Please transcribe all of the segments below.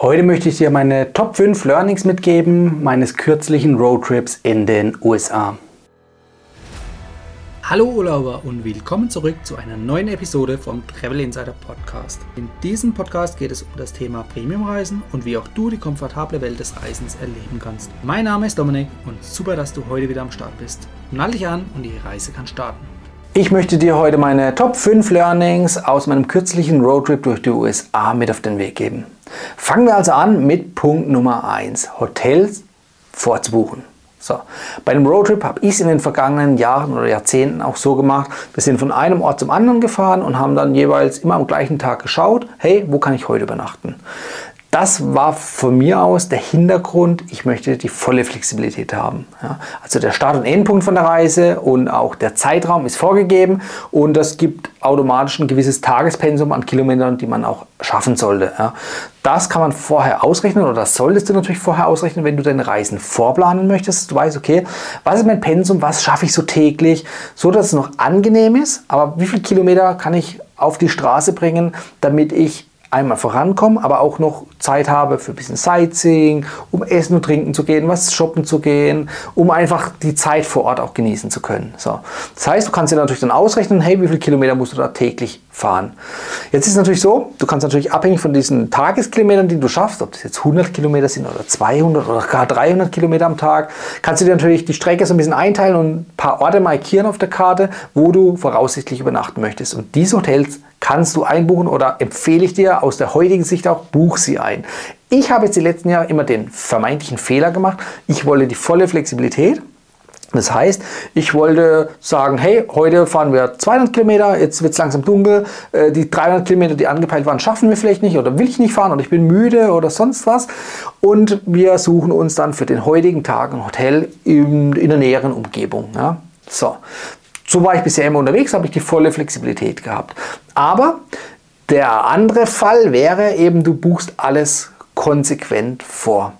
Heute möchte ich dir meine Top 5 Learnings mitgeben meines kürzlichen Roadtrips in den USA. Hallo Urlauber und willkommen zurück zu einer neuen Episode vom Travel Insider Podcast. In diesem Podcast geht es um das Thema Premiumreisen und wie auch du die komfortable Welt des Reisens erleben kannst. Mein Name ist Dominik und super, dass du heute wieder am Start bist. Nall dich an und die Reise kann starten. Ich möchte dir heute meine Top 5 Learnings aus meinem kürzlichen Roadtrip durch die USA mit auf den Weg geben. Fangen wir also an mit Punkt Nummer 1, Hotels vorzubuchen. So. Bei dem Roadtrip habe ich es in den vergangenen Jahren oder Jahrzehnten auch so gemacht. Wir sind von einem Ort zum anderen gefahren und haben dann jeweils immer am gleichen Tag geschaut, hey, wo kann ich heute übernachten? Das war von mir aus der Hintergrund, ich möchte die volle Flexibilität haben. Ja, also der Start- und Endpunkt von der Reise und auch der Zeitraum ist vorgegeben und das gibt automatisch ein gewisses Tagespensum an Kilometern, die man auch schaffen sollte. Ja. Das kann man vorher ausrechnen oder das solltest du natürlich vorher ausrechnen, wenn du deine Reisen vorplanen möchtest. Du weißt, okay, was ist mein Pensum, was schaffe ich so täglich, so dass es noch angenehm ist, aber wie viele Kilometer kann ich auf die Straße bringen, damit ich einmal vorankommen, aber auch noch Zeit habe für ein bisschen Sightseeing, um essen und trinken zu gehen, was shoppen zu gehen, um einfach die Zeit vor Ort auch genießen zu können. So. Das heißt, du kannst dir natürlich dann ausrechnen, hey, wie viele Kilometer musst du da täglich fahren. Jetzt ist es natürlich so, du kannst natürlich abhängig von diesen Tageskilometern, die du schaffst, ob das jetzt 100 Kilometer sind oder 200 oder gar 300 Kilometer am Tag, kannst du dir natürlich die Strecke so ein bisschen einteilen und ein paar Orte markieren auf der Karte, wo du voraussichtlich übernachten möchtest. Und diese Hotels kannst du einbuchen oder empfehle ich dir aus der heutigen Sicht auch, buch sie ein. Ich habe jetzt die letzten Jahre immer den vermeintlichen Fehler gemacht. Ich wollte die volle Flexibilität. Das heißt, ich wollte sagen, hey, heute fahren wir 200 Kilometer, jetzt wird es langsam dunkel, äh, die 300 Kilometer, die angepeilt waren, schaffen wir vielleicht nicht oder will ich nicht fahren oder ich bin müde oder sonst was. Und wir suchen uns dann für den heutigen Tag ein Hotel in, in der näheren Umgebung. Ja. So, so war ich bisher immer unterwegs, habe ich die volle Flexibilität gehabt. Aber der andere Fall wäre eben, du buchst alles konsequent vor.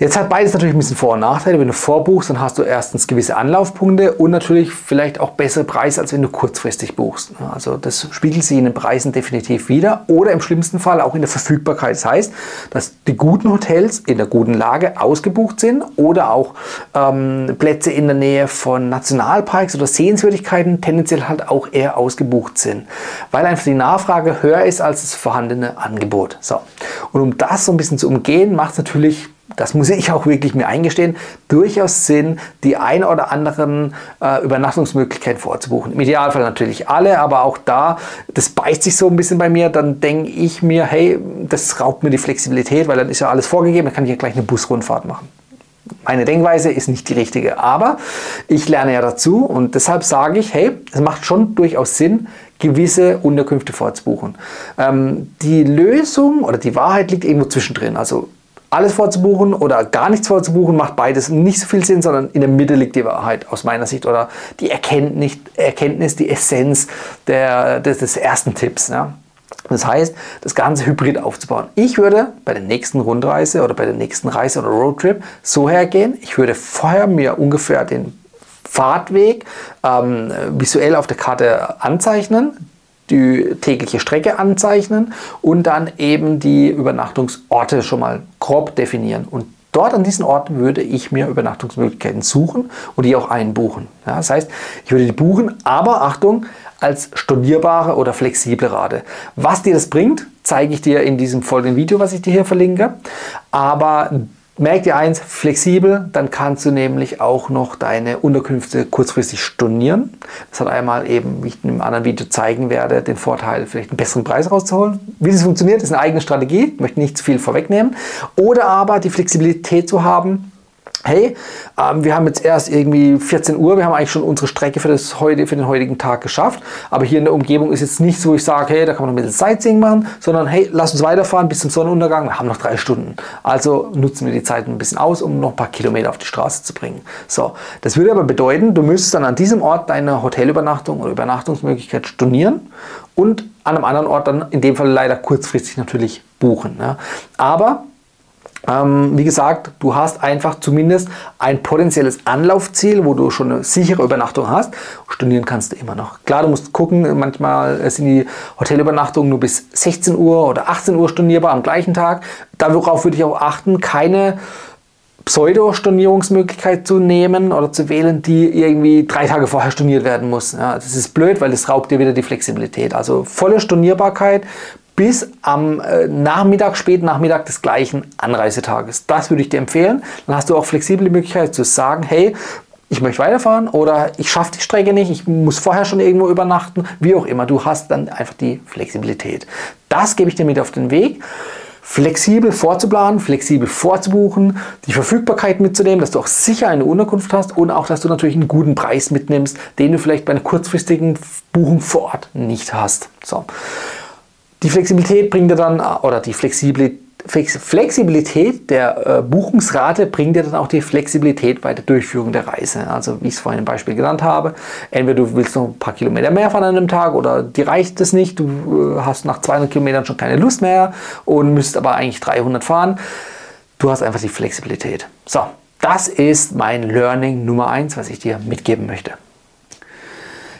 Jetzt hat beides natürlich ein bisschen Vor- und Nachteile. Wenn du vorbuchst, dann hast du erstens gewisse Anlaufpunkte und natürlich vielleicht auch bessere Preise, als wenn du kurzfristig buchst. Also das spiegelt sich in den Preisen definitiv wieder oder im schlimmsten Fall auch in der Verfügbarkeit. Das heißt, dass die guten Hotels in der guten Lage ausgebucht sind oder auch ähm, Plätze in der Nähe von Nationalparks oder Sehenswürdigkeiten tendenziell halt auch eher ausgebucht sind, weil einfach die Nachfrage höher ist als das vorhandene Angebot. So. Und um das so ein bisschen zu umgehen, macht es natürlich das muss ich auch wirklich mir eingestehen, durchaus Sinn, die ein oder anderen äh, Übernachtungsmöglichkeiten vorzubuchen. Im Idealfall natürlich alle, aber auch da, das beißt sich so ein bisschen bei mir, dann denke ich mir, hey, das raubt mir die Flexibilität, weil dann ist ja alles vorgegeben, dann kann ich ja gleich eine Busrundfahrt machen. Meine Denkweise ist nicht die richtige, aber ich lerne ja dazu und deshalb sage ich, hey, es macht schon durchaus Sinn, gewisse Unterkünfte vorzubuchen. Ähm, die Lösung oder die Wahrheit liegt irgendwo zwischendrin. Also alles vorzubuchen oder gar nichts vorzubuchen, macht beides nicht so viel Sinn, sondern in der Mitte liegt die Wahrheit aus meiner Sicht oder die Erkenntnis, Erkenntnis die Essenz der, des, des ersten Tipps. Ja. Das heißt, das Ganze hybrid aufzubauen. Ich würde bei der nächsten Rundreise oder bei der nächsten Reise oder Roadtrip so hergehen, ich würde vorher mir ungefähr den Fahrtweg ähm, visuell auf der Karte anzeichnen, die tägliche Strecke anzeichnen und dann eben die Übernachtungsorte schon mal grob definieren. Und dort an diesen Orten würde ich mir Übernachtungsmöglichkeiten suchen und die auch einbuchen. Ja, das heißt, ich würde die buchen, aber Achtung, als stornierbare oder flexible Rate. Was dir das bringt, zeige ich dir in diesem folgenden Video, was ich dir hier verlinke. Aber Merk dir eins, flexibel, dann kannst du nämlich auch noch deine Unterkünfte kurzfristig stornieren. Das hat einmal eben, wie ich in einem anderen Video zeigen werde, den Vorteil, vielleicht einen besseren Preis rauszuholen. Wie das funktioniert, ist eine eigene Strategie, ich möchte nicht zu viel vorwegnehmen. Oder aber die Flexibilität zu haben, hey, ähm, wir haben jetzt erst irgendwie 14 Uhr, wir haben eigentlich schon unsere Strecke für, das heute, für den heutigen Tag geschafft, aber hier in der Umgebung ist jetzt nicht so, ich sage, hey, da kann man noch ein bisschen Sightseeing machen, sondern hey, lass uns weiterfahren bis zum Sonnenuntergang, wir haben noch drei Stunden. Also nutzen wir die Zeit ein bisschen aus, um noch ein paar Kilometer auf die Straße zu bringen. So, das würde aber bedeuten, du müsstest dann an diesem Ort deine Hotelübernachtung oder Übernachtungsmöglichkeit stornieren und an einem anderen Ort dann in dem Fall leider kurzfristig natürlich buchen. Ja. Aber Ähm, wie gesagt, du hast einfach zumindest ein potenzielles Anlaufziel, wo du schon eine sichere Übernachtung hast. Studieren kannst du immer noch. Klar, du musst gucken, manchmal sind die Hotelübernachtungen nur bis 16 Uhr oder 18 Uhr stornierbar am gleichen Tag. Darauf würde ich auch achten, keine Pseudo-Stornierungsmöglichkeit zu nehmen oder zu wählen, die irgendwie drei Tage vorher storniert werden muss. Ja, das ist blöd, weil das raubt dir wieder die Flexibilität. Also volle Stornierbarkeit bis am äh, Nachmittag, späten Nachmittag des gleichen Anreisetages. Das würde ich dir empfehlen. Dann hast du auch flexible Möglichkeit zu sagen, hey, ich möchte weiterfahren oder ich schaffe die Strecke nicht, ich muss vorher schon irgendwo übernachten, wie auch immer. Du hast dann einfach die Flexibilität. Das gebe ich dir mit auf den Weg flexibel vorzuplanen, flexibel vorzubuchen, die Verfügbarkeit mitzunehmen, dass du auch sicher eine Unterkunft hast und auch, dass du natürlich einen guten Preis mitnimmst, den du vielleicht bei einer kurzfristigen Buchung vor Ort nicht hast. So. Die Flexibilität bringt dir dann, oder die Flexibilität der äh, Buchungsrate bringt dir dann auch die Flexibilität bei der Durchführung der Reise. Also wie ich es vorhin im Beispiel genannt habe, entweder du willst noch ein paar Kilometer mehr fahren an einem Tag oder dir reicht es nicht, du äh, hast nach 200 Kilometern schon keine Lust mehr und müsst aber eigentlich 300 fahren. Du hast einfach die Flexibilität. So, das ist mein Learning Nummer 1, was ich dir mitgeben möchte.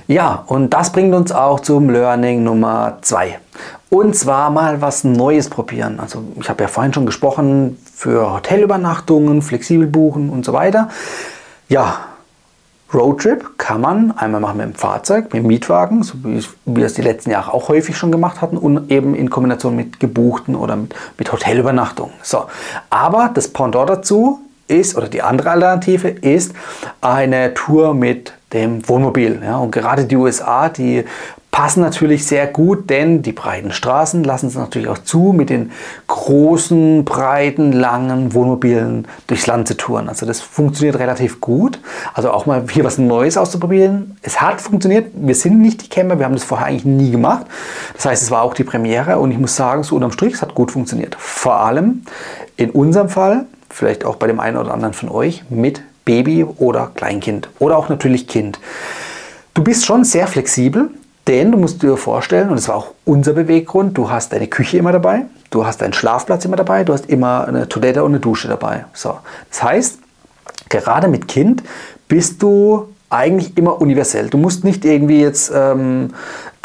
Ja, und das bringt uns auch zum Learning Nummer 2. Und zwar mal was Neues probieren. Also ich habe ja vorhin schon gesprochen für Hotelübernachtungen, flexibel buchen und so weiter. Ja, Roadtrip kann man einmal machen mit dem Fahrzeug, mit dem Mietwagen, so wie wir es die letzten Jahre auch häufig schon gemacht hatten und eben in Kombination mit gebuchten oder mit, mit Hotelübernachtungen. So, aber das Pendant dazu ist, oder die andere Alternative ist eine Tour mit dem Wohnmobil. Ja, und gerade die USA, die passen natürlich sehr gut, denn die breiten Straßen lassen es natürlich auch zu, mit den großen, breiten, langen Wohnmobilen durchs Land zu touren. Also das funktioniert relativ gut. Also auch mal hier was Neues auszuprobieren. Es hat funktioniert. Wir sind nicht die Camper, wir haben das vorher eigentlich nie gemacht. Das heißt, es war auch die Premiere und ich muss sagen, so unterm Strich, es hat gut funktioniert. Vor allem in unserem Fall, vielleicht auch bei dem einen oder anderen von euch, mit Baby oder Kleinkind oder auch natürlich Kind. Du bist schon sehr flexibel, denn du musst dir vorstellen, und das war auch unser Beweggrund, du hast deine Küche immer dabei, du hast deinen Schlafplatz immer dabei, du hast immer eine Toilette und eine Dusche dabei. So. Das heißt, gerade mit Kind bist du eigentlich immer universell. Du musst nicht irgendwie jetzt ähm,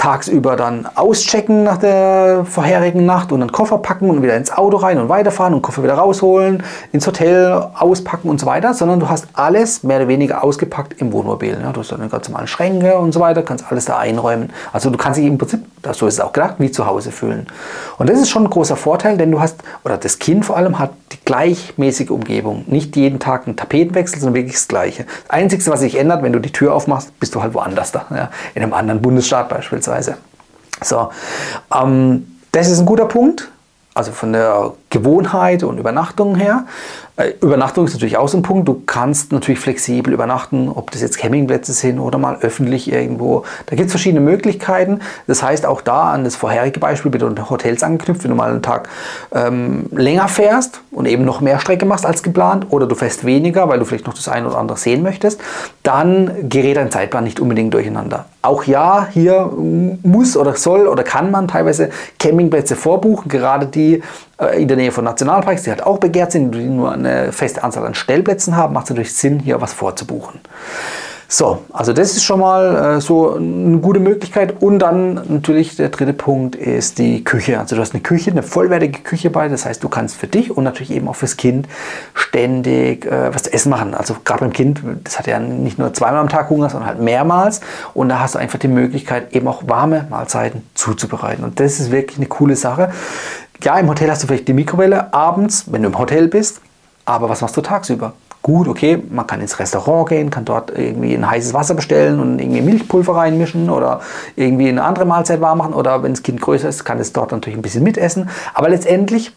tagsüber dann auschecken nach der vorherigen Nacht und dann Koffer packen und wieder ins Auto rein und weiterfahren und Koffer wieder rausholen, ins Hotel auspacken und so weiter, sondern du hast alles mehr oder weniger ausgepackt im Wohnmobil. Ja, du hast dann ganz normale Schränke und so weiter, kannst alles da einräumen. Also du kannst dich im Prinzip, so ist es auch gedacht, wie zu Hause fühlen. Und das ist schon ein großer Vorteil, denn du hast, oder das Kind vor allem hat die gleichmäßige Umgebung. Nicht jeden Tag ein Tapetenwechsel, sondern wirklich das Gleiche. Das Einzige, was sich ändert, wenn du die Tür aufmachst, bist du halt woanders da. Ja, in einem anderen Bundesstaat beispielsweise beispielsweise. So, ähm, das ist ein guter Punkt, also von der Gewohnheit und Übernachtung her. Äh, Übernachtung ist natürlich auch so ein Punkt. Du kannst natürlich flexibel übernachten, ob das jetzt Campingplätze sind oder mal öffentlich irgendwo. Da gibt es verschiedene Möglichkeiten. Das heißt, auch da an das vorherige Beispiel mit den Hotels angeknüpft, wenn du mal einen Tag ähm, länger fährst und eben noch mehr Strecke machst als geplant oder du fährst weniger, weil du vielleicht noch das eine oder andere sehen möchtest, dann gerät dein Zeitplan nicht unbedingt durcheinander. Auch ja, hier muss oder soll oder kann man teilweise Campingplätze vorbuchen, gerade die äh, in der Nähe von Nationalparks, die halt auch begehrt sind, die nur eine feste Anzahl an Stellplätzen haben, macht es natürlich Sinn, hier was vorzubuchen. So, also das ist schon mal äh, so eine gute Möglichkeit. Und dann natürlich der dritte Punkt ist die Küche. Also du hast eine Küche, eine vollwertige Küche bei. Das heißt, du kannst für dich und natürlich eben auch fürs Kind ständig äh, was zu essen machen. Also gerade beim Kind, das hat ja nicht nur zweimal am Tag Hunger, sondern halt mehrmals. Und da hast du einfach die Möglichkeit, eben auch warme Mahlzeiten zuzubereiten. Und das ist wirklich eine coole Sache. Ja, im Hotel hast du vielleicht die Mikrowelle abends, wenn du im Hotel bist. Aber was machst du tagsüber? Gut, okay, man kann ins Restaurant gehen, kann dort irgendwie ein heißes Wasser bestellen und irgendwie Milchpulver reinmischen oder irgendwie eine andere Mahlzeit warm machen. Oder wenn das Kind größer ist, kann es dort natürlich ein bisschen mitessen. Aber letztendlich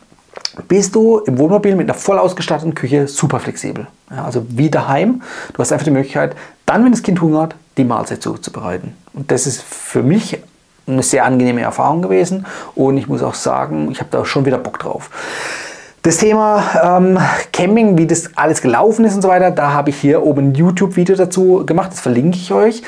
bist du im Wohnmobil mit einer voll ausgestatteten Küche super flexibel. Ja, also wie daheim. Du hast einfach die Möglichkeit, dann, wenn das Kind hungert, die Mahlzeit zuzubereiten. Und das ist für mich eine sehr angenehme Erfahrung gewesen und ich muss auch sagen, ich habe da schon wieder Bock drauf. Das Thema ähm, Camping, wie das alles gelaufen ist und so weiter, da habe ich hier oben ein YouTube-Video dazu gemacht, das verlinke ich euch.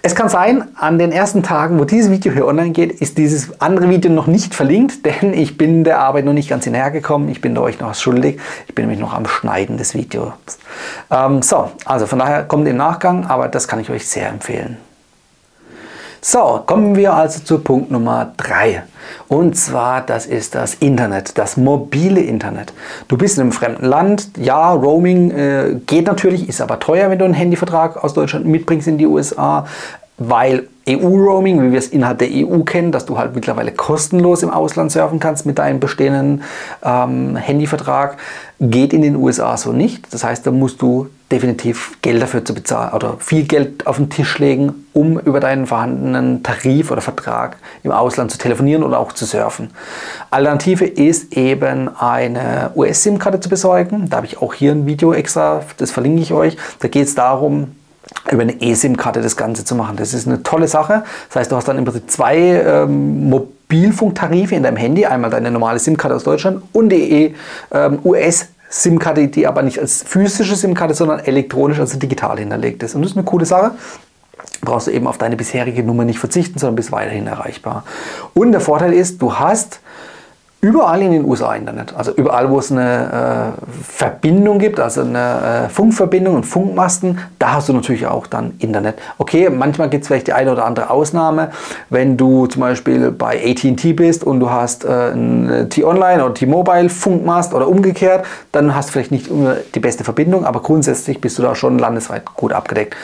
Es kann sein, an den ersten Tagen, wo dieses Video hier online geht, ist dieses andere Video noch nicht verlinkt, denn ich bin der Arbeit noch nicht ganz hinterhergekommen. Ich bin euch noch was schuldig. Ich bin nämlich noch am Schneiden des Videos. Ähm, so, also von daher kommt im Nachgang, aber das kann ich euch sehr empfehlen. So, kommen wir also zu Punkt Nummer 3. Und zwar, das ist das Internet, das mobile Internet. Du bist in einem fremden Land, ja, Roaming äh, geht natürlich, ist aber teuer, wenn du einen Handyvertrag aus Deutschland mitbringst in die USA, weil EU-Roaming, wie wir es innerhalb der EU kennen, dass du halt mittlerweile kostenlos im Ausland surfen kannst mit deinem bestehenden ähm, Handyvertrag, geht in den USA so nicht. Das heißt, da musst du definitiv Geld dafür zu bezahlen oder viel Geld auf den Tisch legen, um über deinen vorhandenen Tarif oder Vertrag im Ausland zu telefonieren oder auch zu surfen. Alternative ist eben eine US-SIM-Karte zu besorgen. Da habe ich auch hier ein Video extra, das verlinke ich euch. Da geht es darum, über eine eSIM-Karte das Ganze zu machen. Das ist eine tolle Sache. Das heißt, du hast dann im Prinzip zwei ähm, Mobilfunktarife in deinem Handy. Einmal deine normale SIM-Karte aus Deutschland und die ähm, US- SIM-Karte, die aber nicht als physische SIM-Karte, sondern elektronisch, also digital hinterlegt ist. Und das ist eine coole Sache. Brauchst du eben auf deine bisherige Nummer nicht verzichten, sondern bist weiterhin erreichbar. Und der Vorteil ist, du hast überall in den USA Internet. Also überall, wo es eine äh, Verbindung gibt, also eine äh, Funkverbindung und Funkmasten, da hast du natürlich auch dann Internet. Okay, manchmal gibt es vielleicht die eine oder andere Ausnahme, wenn du zum Beispiel bei AT&T bist und du hast äh, T-Online oder T-Mobile Funkmast oder umgekehrt, dann hast du vielleicht nicht die beste Verbindung, aber grundsätzlich bist du da schon landesweit gut abgedeckt.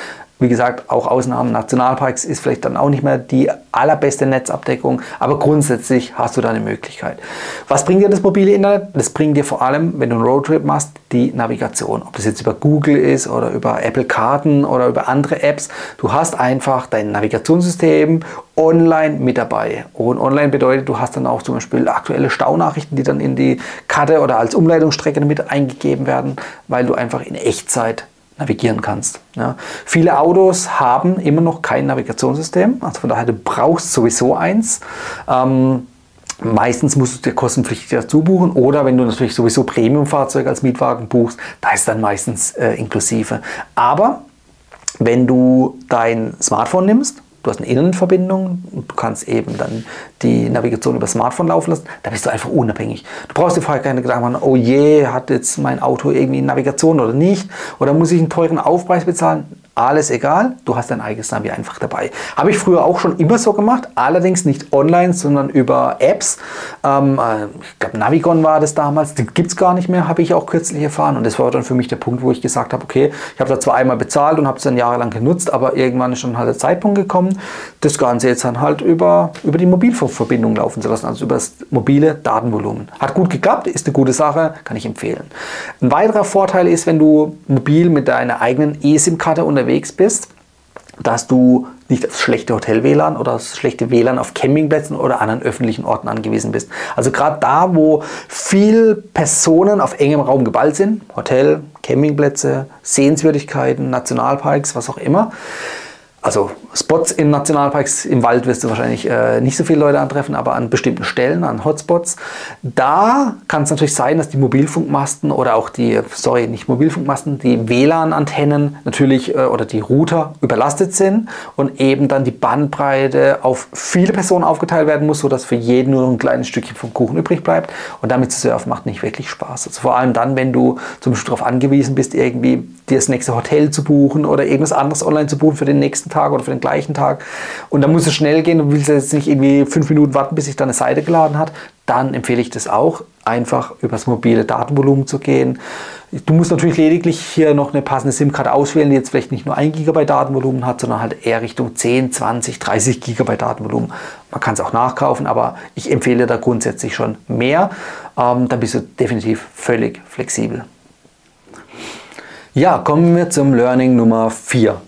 Wie gesagt, auch Ausnahmen, Nationalparks ist vielleicht dann auch nicht mehr die allerbeste Netzabdeckung, aber grundsätzlich hast du da eine Möglichkeit. Was bringt dir das mobile Internet? Das bringt dir vor allem, wenn du einen Roadtrip machst, die Navigation. Ob das jetzt über Google ist oder über Apple Karten oder über andere Apps. Du hast einfach dein Navigationssystem online mit dabei. Und online bedeutet, du hast dann auch zum Beispiel aktuelle Staunachrichten, die dann in die Karte oder als Umleitungsstrecke mit eingegeben werden, weil du einfach in Echtzeit navigieren kannst. Ja. Viele Autos haben immer noch kein Navigationssystem, also von daher du brauchst sowieso eins. Ähm, Meistens musst du dir kostenpflichtig dazu buchen oder wenn du natürlich sowieso Premium-Fahrzeuge als Mietwagen buchst, da ist dann meistens äh, inklusive. Aber wenn du dein Smartphone nimmst du hast eine Innenverbindung und du kannst eben dann die Navigation über Smartphone laufen lassen, da bist du einfach unabhängig. Du brauchst dir vorher keine Gedanken machen, oh je, hat jetzt mein Auto irgendwie Navigation oder nicht? Oder muss ich einen teuren Aufpreis bezahlen? Alles egal, du hast dein eigenes Navi einfach dabei. Habe ich früher auch schon immer so gemacht, allerdings nicht online, sondern über Apps. Ähm, äh, ich glaube, Navigon war das damals, die gibt es gar nicht mehr, habe ich auch kürzlich erfahren. Und das war dann für mich der Punkt, wo ich gesagt habe, okay, ich habe da zwar einmal bezahlt und habe es dann jahrelang genutzt, aber irgendwann ist schon halt der Zeitpunkt gekommen, das Ganze jetzt dann halt über, über die Mobilfunkverbindung laufen zu lassen, also über das mobile Datenvolumen. Hat gut geklappt, ist eine gute Sache, kann ich empfehlen. Ein weiterer Vorteil ist, wenn du mobil mit deiner eigenen eSIM-Karte unterwegs unterwegs bist, dass du nicht auf schlechte Hotel-WLAN oder auf schlechte WLAN auf Campingplätzen oder anderen öffentlichen Orten angewiesen bist. Also gerade da, wo viel Personen auf engem Raum geballt sind, Hotel, Campingplätze, Sehenswürdigkeiten, Nationalparks, was auch immer, also Spots in Nationalparks, im Wald wirst du wahrscheinlich äh, nicht so viele Leute antreffen, aber an bestimmten Stellen, an Hotspots, da kann es natürlich sein, dass die Mobilfunkmasten oder auch die, sorry, nicht Mobilfunkmasten, die WLAN-Antennen natürlich äh, oder die Router überlastet sind und eben dann die Bandbreite auf viele Personen aufgeteilt werden muss, sodass für jeden nur ein kleines Stückchen vom Kuchen übrig bleibt und damit zu surfen macht nicht wirklich Spaß. Also vor allem dann, wenn du zum Beispiel darauf angewiesen bist, irgendwie dir das nächste Hotel zu buchen oder irgendwas anderes online zu buchen für den nächsten Tag oder für den gleichen Tag. Und dann muss es schnell gehen und willst jetzt nicht irgendwie fünf Minuten warten, bis sich deine Seite geladen hat. Dann empfehle ich das auch, einfach übers mobile Datenvolumen zu gehen. Du musst natürlich lediglich hier noch eine passende SIM-Karte auswählen, die jetzt vielleicht nicht nur 1 GB Datenvolumen hat, sondern halt eher Richtung 10, 20, 30 GB Datenvolumen. Man kann es auch nachkaufen, aber ich empfehle da grundsätzlich schon mehr. Ähm, dann bist du definitiv völlig flexibel. Ja, kommen wir zum Learning Nummer 4.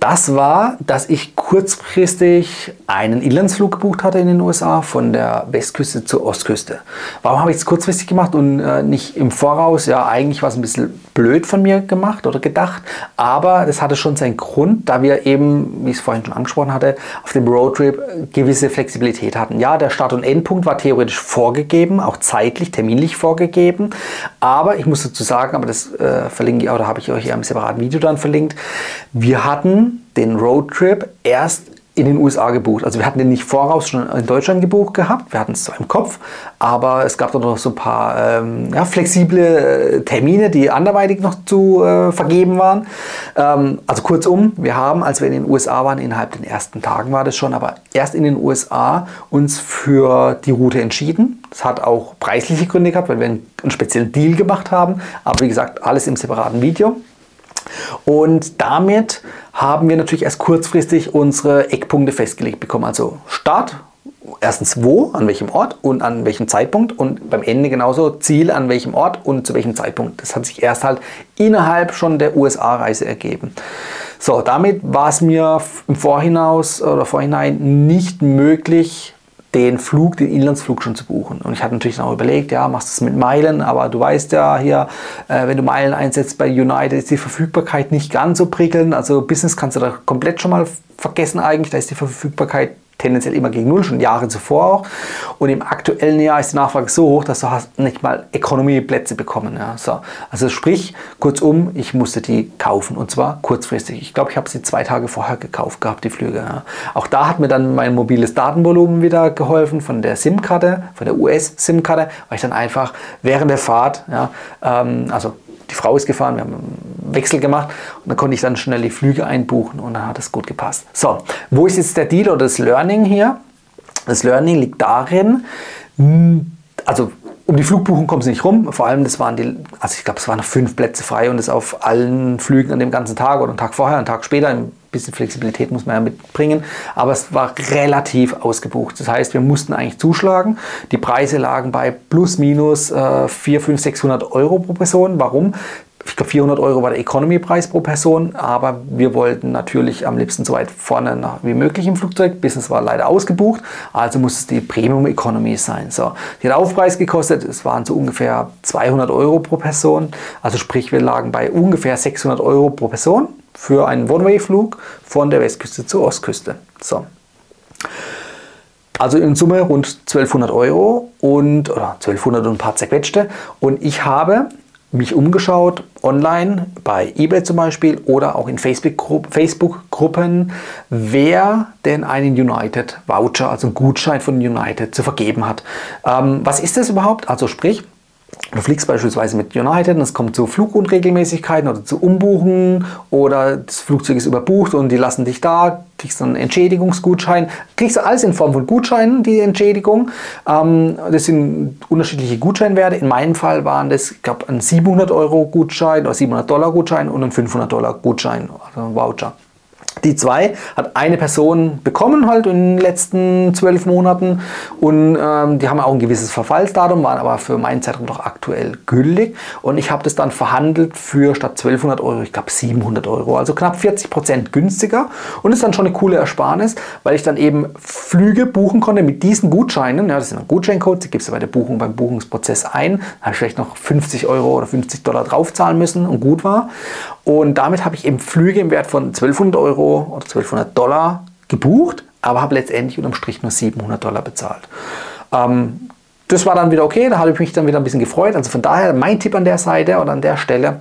Das war, dass ich kurzfristig einen Inlandsflug gebucht hatte in den USA von der Westküste zur Ostküste. Warum habe ich es kurzfristig gemacht und äh, nicht im Voraus? Ja, eigentlich war es ein bisschen blöd von mir gemacht oder gedacht, aber das hatte schon seinen Grund, da wir eben, wie ich es vorhin schon angesprochen hatte, auf dem Roadtrip gewisse Flexibilität hatten. Ja, der Start- und Endpunkt war theoretisch vorgegeben, auch zeitlich, terminlich vorgegeben, aber ich muss dazu sagen, aber das äh, verlinke ich, oder habe ich euch ja im separaten Video dann verlinkt, wir hatten den Roadtrip erst in den USA gebucht. Also wir hatten den nicht voraus schon in Deutschland gebucht gehabt. Wir hatten es zwar im Kopf, aber es gab dann noch so ein paar ähm, ja, flexible äh, Termine, die anderweitig noch zu äh, vergeben waren. Ähm, also kurzum, wir haben, als wir in den USA waren, innerhalb den ersten Tagen war das schon, aber erst in den USA uns für die Route entschieden. Das hat auch preisliche Gründe gehabt, weil wir einen, einen speziellen Deal gemacht haben. Aber wie gesagt, alles im separaten Video. Und damit haben wir natürlich erst kurzfristig unsere Eckpunkte festgelegt bekommen. Also Start, erstens wo, an welchem Ort und an welchem Zeitpunkt und beim Ende genauso Ziel an welchem Ort und zu welchem Zeitpunkt. Das hat sich erst halt innerhalb schon der USA-Reise ergeben. So, damit war es mir im Vorhinaus oder Vorhinein nicht möglich, den Flug, den Inlandsflug schon zu buchen. Und ich hatte natürlich noch überlegt, ja, machst du es mit Meilen, aber du weißt ja hier, äh, wenn du Meilen einsetzt bei United, ist die Verfügbarkeit nicht ganz so prickelnd. Also Business kannst du da komplett schon mal vergessen eigentlich, da ist die Verfügbarkeit tendenziell immer gegen Null, schon Jahre zuvor auch. Und im aktuellen Jahr ist die Nachfrage so hoch, dass du hast nicht mal Economy-Plätze bekommen. Ja. So. Also sprich, kurzum, ich musste die kaufen und zwar kurzfristig. Ich glaube, ich habe sie zwei Tage vorher gekauft gehabt, die Flüge. Ja. Auch da hat mir dann mein mobiles Datenvolumen wieder geholfen von der SIM-Karte, von der US-SIM-Karte, weil ich dann einfach während der Fahrt, ja, ähm, also die Frau ist gefahren, wir haben einen Wechsel gemacht und dann konnte ich dann schnell die Flüge einbuchen und dann hat es gut gepasst. So, wo ist jetzt der Deal oder das Learning hier? Das Learning liegt darin, also um die Flugbuchung kommen sie nicht rum. Vor allem, das waren die, also ich glaube, es waren noch fünf Plätze frei und das auf allen Flügen an dem ganzen Tag oder einen Tag vorher, einen Tag später. Ein bisschen Flexibilität muss man ja mitbringen. Aber es war relativ ausgebucht. Das heißt, wir mussten eigentlich zuschlagen. Die Preise lagen bei plus minus äh, 4, 5, 600 Euro pro Person. Warum? ich glaube 400 Euro war der Economy-Preis pro Person, aber wir wollten natürlich am liebsten so weit vorne wie möglich im Flugzeug. Business war leider ausgebucht, also muss es die Premium Economy sein. So, die hat Aufpreis gekostet, es waren so ungefähr 200 Euro pro Person, also sprich wir lagen bei ungefähr 600 Euro pro Person für einen One-Way-Flug von der Westküste zur Ostküste. So. Also in Summe rund 1200 Euro und oder 1200 und ein paar zerquetschte. Und ich habe mich umgeschaut, online, bei eBay zum Beispiel oder auch in Facebook-Gruppen, wer denn einen United Voucher, also einen Gutschein von United zu vergeben hat. Ähm, was ist das überhaupt? Also sprich, Du fliegst beispielsweise mit United und es kommt zu Flugunregelmäßigkeiten oder zu Umbuchen oder das Flugzeug ist überbucht und die lassen dich da, kriegst dann einen Entschädigungsgutschein. Kriegst du alles in Form von Gutscheinen, die Entschädigung. Ähm, das sind unterschiedliche Gutscheinwerte. In meinem Fall waren das, ich glaube, ein 700 Euro Gutschein oder 700 Dollar Gutschein und ein 500 Dollar Gutschein, also ein Voucher. Die zwei hat eine Person bekommen halt in den letzten zwölf Monaten und ähm, die haben auch ein gewisses Verfallsdatum, waren aber für meinen Zeitraum noch aktuell gültig und ich habe das dann verhandelt für statt 1200 Euro, ich glaube 700 Euro, also knapp 40 Prozent günstiger und ist dann schon eine coole Ersparnis, weil ich dann eben Flüge buchen konnte mit diesen Gutscheinen, ja, das sind Gutscheincodes, die gibst du bei der Buchung beim Buchungsprozess ein, da habe ich vielleicht noch 50 Euro oder 50 Dollar draufzahlen müssen und gut war und damit habe ich eben Flüge im Wert von 1200 Euro oder 1200 Dollar gebucht, aber habe letztendlich unterm Strich nur 700 Dollar bezahlt. Ähm, das war dann wieder okay, da habe ich mich dann wieder ein bisschen gefreut. Also von daher mein Tipp an der Seite oder an der Stelle,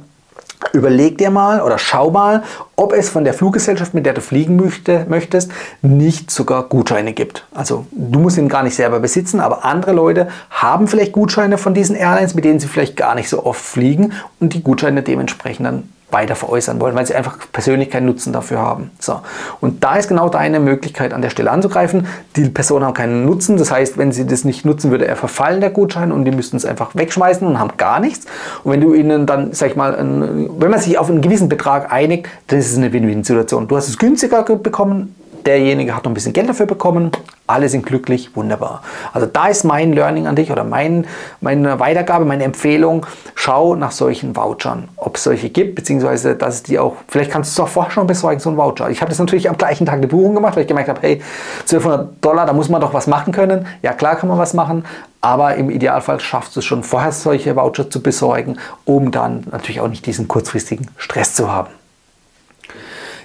Überleg dir mal oder schau mal, ob es von der Fluggesellschaft, mit der du fliegen möchte, möchtest, nicht sogar Gutscheine gibt. Also du musst ihn gar nicht selber besitzen, aber andere Leute haben vielleicht Gutscheine von diesen Airlines, mit denen sie vielleicht gar nicht so oft fliegen und die Gutscheine dementsprechend dann weiter veräußern wollen, weil sie einfach persönlich keinen Nutzen dafür haben. So. Und da ist genau deine Möglichkeit, an der Stelle anzugreifen. Die Personen haben keinen Nutzen, das heißt, wenn sie das nicht nutzen, würde er verfallen, der Gutschein, und die müssten es einfach wegschmeißen und haben gar nichts. Und wenn du ihnen dann, sag ich mal, ein, wenn man sich auf einen gewissen Betrag einigt, dann ist es eine Win-Win-Situation. Du hast es günstiger bekommen, derjenige hat noch ein bisschen Geld dafür bekommen, alle sind glücklich, wunderbar. Also da ist mein Learning an dich oder mein, meine Weitergabe, meine Empfehlung, schau nach solchen Vouchern, ob es solche gibt, beziehungsweise dass es die auch, vielleicht kannst du es auch vorher schon besorgen, so ein Voucher. Ich habe das natürlich am gleichen Tag eine Buchung gemacht, weil ich gemerkt habe, hey, 1200 Dollar, da muss man doch was machen können. Ja, klar kann man was machen, aber im Idealfall schaffst du es schon vorher, solche Voucher zu besorgen, um dann natürlich auch nicht diesen kurzfristigen Stress zu haben.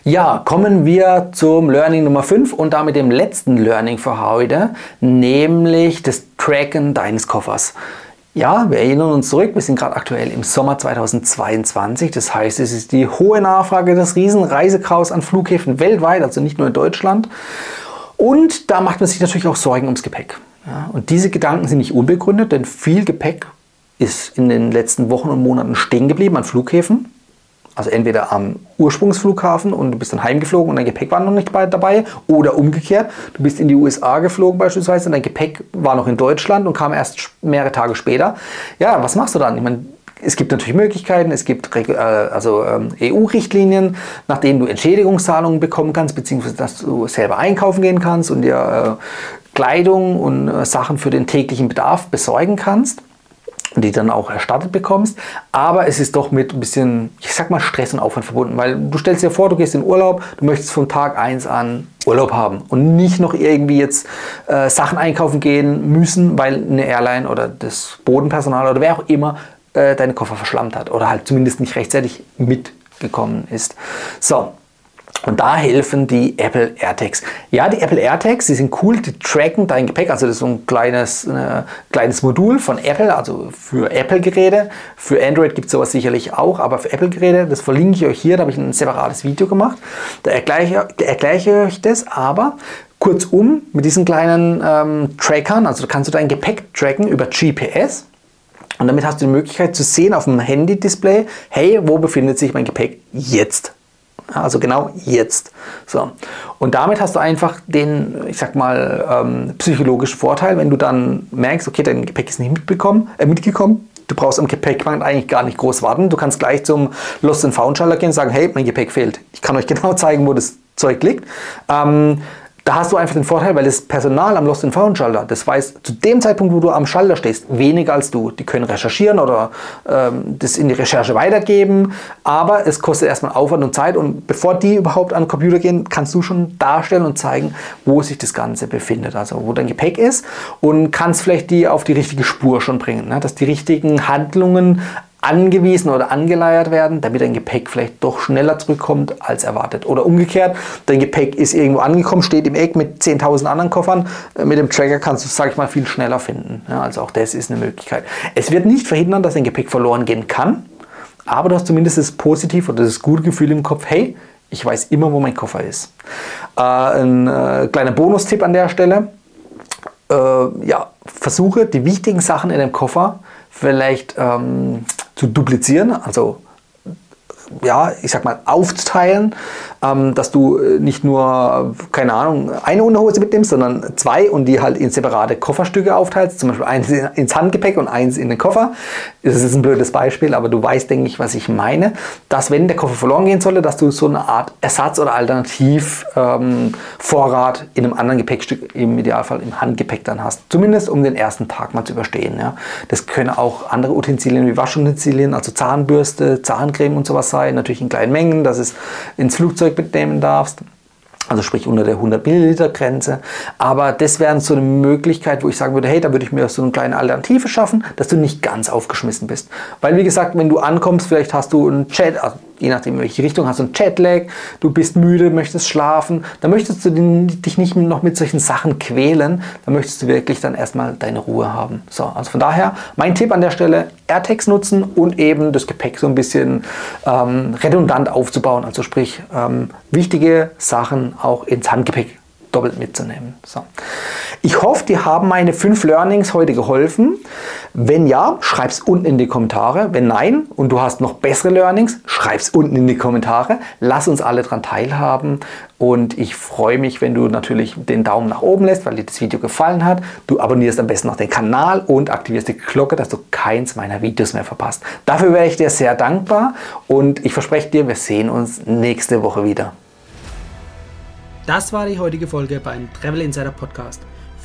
Ja, kommen wir zum Learning Nummer 5 und damit dem letzten Learning für heute, nämlich das Tracken deines Koffers. Ja, wir erinnern uns zurück, wir sind gerade aktuell im Sommer 2022. Das heißt, es ist die hohe Nachfrage des Riesenreisechaos an Flughäfen weltweit, also nicht nur in Deutschland. Und da macht man sich natürlich auch Sorgen ums Gepäck. Ja, und diese Gedanken sind nicht unbegründet, denn viel Gepäck ist in den letzten Wochen und Monaten stehen geblieben an Flughäfen. Also entweder am Ursprungsflughafen und du bist dann heimgeflogen und dein Gepäck war noch nicht dabei oder umgekehrt, du bist in die USA geflogen beispielsweise und dein Gepäck war noch in Deutschland und kam erst mehrere Tage später. Ja, was machst du dann? Ich meine, es gibt natürlich Möglichkeiten, es gibt äh, also ähm, EU-Richtlinien, nach denen du Entschädigungszahlungen bekommen kannst, beziehungsweise dass du selber einkaufen gehen kannst und dir äh, Kleidung und äh, Sachen für den täglichen Bedarf besorgen kannst die dann auch erstattet bekommst. Aber es ist doch mit ein bisschen, ich sag mal, Stress und Aufwand verbunden, weil du stellst dir vor, du gehst in Urlaub, du möchtest von Tag 1 an Urlaub haben und nicht noch irgendwie jetzt äh, Sachen einkaufen gehen müssen, weil eine Airline oder das Bodenpersonal oder wer auch immer äh, deine Koffer verschlammt hat oder halt zumindest nicht rechtzeitig mitgekommen ist. So, und da helfen die Apple AirTags. Ja, die Apple AirTags, die sind cool, die tracken dein Gepäck. Also das ist so ein kleines, äh, kleines Modul von Apple, also für Apple-Geräte. Für Android gibt es sowas sicherlich auch, aber für Apple-Geräte, das verlinke ich euch hier, da habe ich ein separates Video gemacht. Da erkläre, da erkläre ich euch das, aber kurzum, mit diesen kleinen ähm, Trackern, also kannst du dein Gepäck tracken über GPS. Und damit hast du die Möglichkeit zu sehen auf dem Handy-Display, hey, wo befindet sich mein Gepäck jetzt? Also genau jetzt. So. Und damit hast du einfach den, ich sag mal, ähm, psychologischen Vorteil, wenn du dann merkst, okay, dein Gepäck ist nicht mitbekommen, äh, mitgekommen. Du brauchst am Gepäckband eigentlich gar nicht groß warten. Du kannst gleich zum Lost and Found Schalter gehen und sagen, hey, mein Gepäck fehlt. Ich kann euch genau zeigen, wo das Zeug liegt. Ähm, da hast du einfach den Vorteil, weil das Personal am Lost and Found Schalter, das weiß zu dem Zeitpunkt, wo du am Schalter stehst, weniger als du. Die können recherchieren oder ähm, das in die Recherche weitergeben, aber es kostet erstmal Aufwand und Zeit und bevor die überhaupt an den Computer gehen, kannst du schon darstellen und zeigen, wo sich das Ganze befindet, also wo dein Gepäck ist und kannst vielleicht die auf die richtige Spur schon bringen, ne? dass die richtigen Handlungen angewiesen oder angeleiert werden, damit dein Gepäck vielleicht doch schneller zurückkommt als erwartet. Oder umgekehrt, dein Gepäck ist irgendwo angekommen, steht im Eck mit 10.000 anderen Koffern. Äh, mit dem Tracker kannst du es, sag ich mal, viel schneller finden. Ja, also auch das ist eine Möglichkeit. Es wird nicht verhindern, dass dein Gepäck verloren gehen kann, aber du hast zumindest das Positiv oder das gute Gefühl im Kopf, hey, ich weiß immer, wo mein Koffer ist. Äh, ein äh, kleiner Bonustipp an der Stelle. Äh, ja, versuche die wichtigen Sachen in dem Koffer vielleicht ähm, zu duplizieren, also ja, ich sag mal, aufzuteilen, ähm, dass du äh, nicht nur, keine Ahnung, eine Unterhose mitnimmst, sondern zwei und die halt in separate Kofferstücke aufteilst, zum Beispiel eins ins Handgepäck und eins in den Koffer. Das ist ein blödes Beispiel, aber du weißt, denke ich, was ich meine, dass wenn der Koffer verloren gehen sollte, dass du so eine Art Ersatz- oder Alternativvorrat ähm, in einem anderen Gepäckstück, im Idealfall im Handgepäck dann hast. Zumindest um den ersten Tag mal zu überstehen. Ja. Das können auch andere Utensilien wie Waschutensilien, also Zahnbürste, Zahncreme und sowas sein, natürlich in kleinen Mengen, dass es ins Flugzeug mitnehmen darfst. Also sprich unter der 100 Milliliter Grenze. Aber das wäre so eine Möglichkeit, wo ich sagen würde, hey, da würde ich mir so eine kleine Alternative schaffen, dass du nicht ganz aufgeschmissen bist. Weil wie gesagt, wenn du ankommst, vielleicht hast du einen Chat, also je nachdem in welche Richtung, hast du einen Chatlag, du bist müde, möchtest schlafen, dann möchtest du dich nicht noch mit solchen Sachen quälen, dann möchtest du wirklich dann erstmal deine Ruhe haben. So, also von daher, mein Tipp an der Stelle, AirTags nutzen und eben das Gepäck so ein bisschen ähm, redundant aufzubauen, also sprich ähm, wichtige Sachen auch ins Handgepäck doppelt mitzunehmen. So. Ich hoffe, dir haben meine fünf Learnings heute geholfen. Wenn ja, schreib es unten in die Kommentare. Wenn nein und du hast noch bessere Learnings, schreib es unten in die Kommentare. Lass uns alle daran teilhaben. Und ich freue mich, wenn du natürlich den Daumen nach oben lässt, weil dir das Video gefallen hat. Du abonnierst am besten noch den Kanal und aktivierst die Glocke, dass du keins meiner Videos mehr verpasst. Dafür wäre ich dir sehr dankbar und ich verspreche dir, wir sehen uns nächste Woche wieder. Das war die heutige Folge beim Travel Insider Podcast.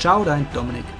Ciao, dein Dominik.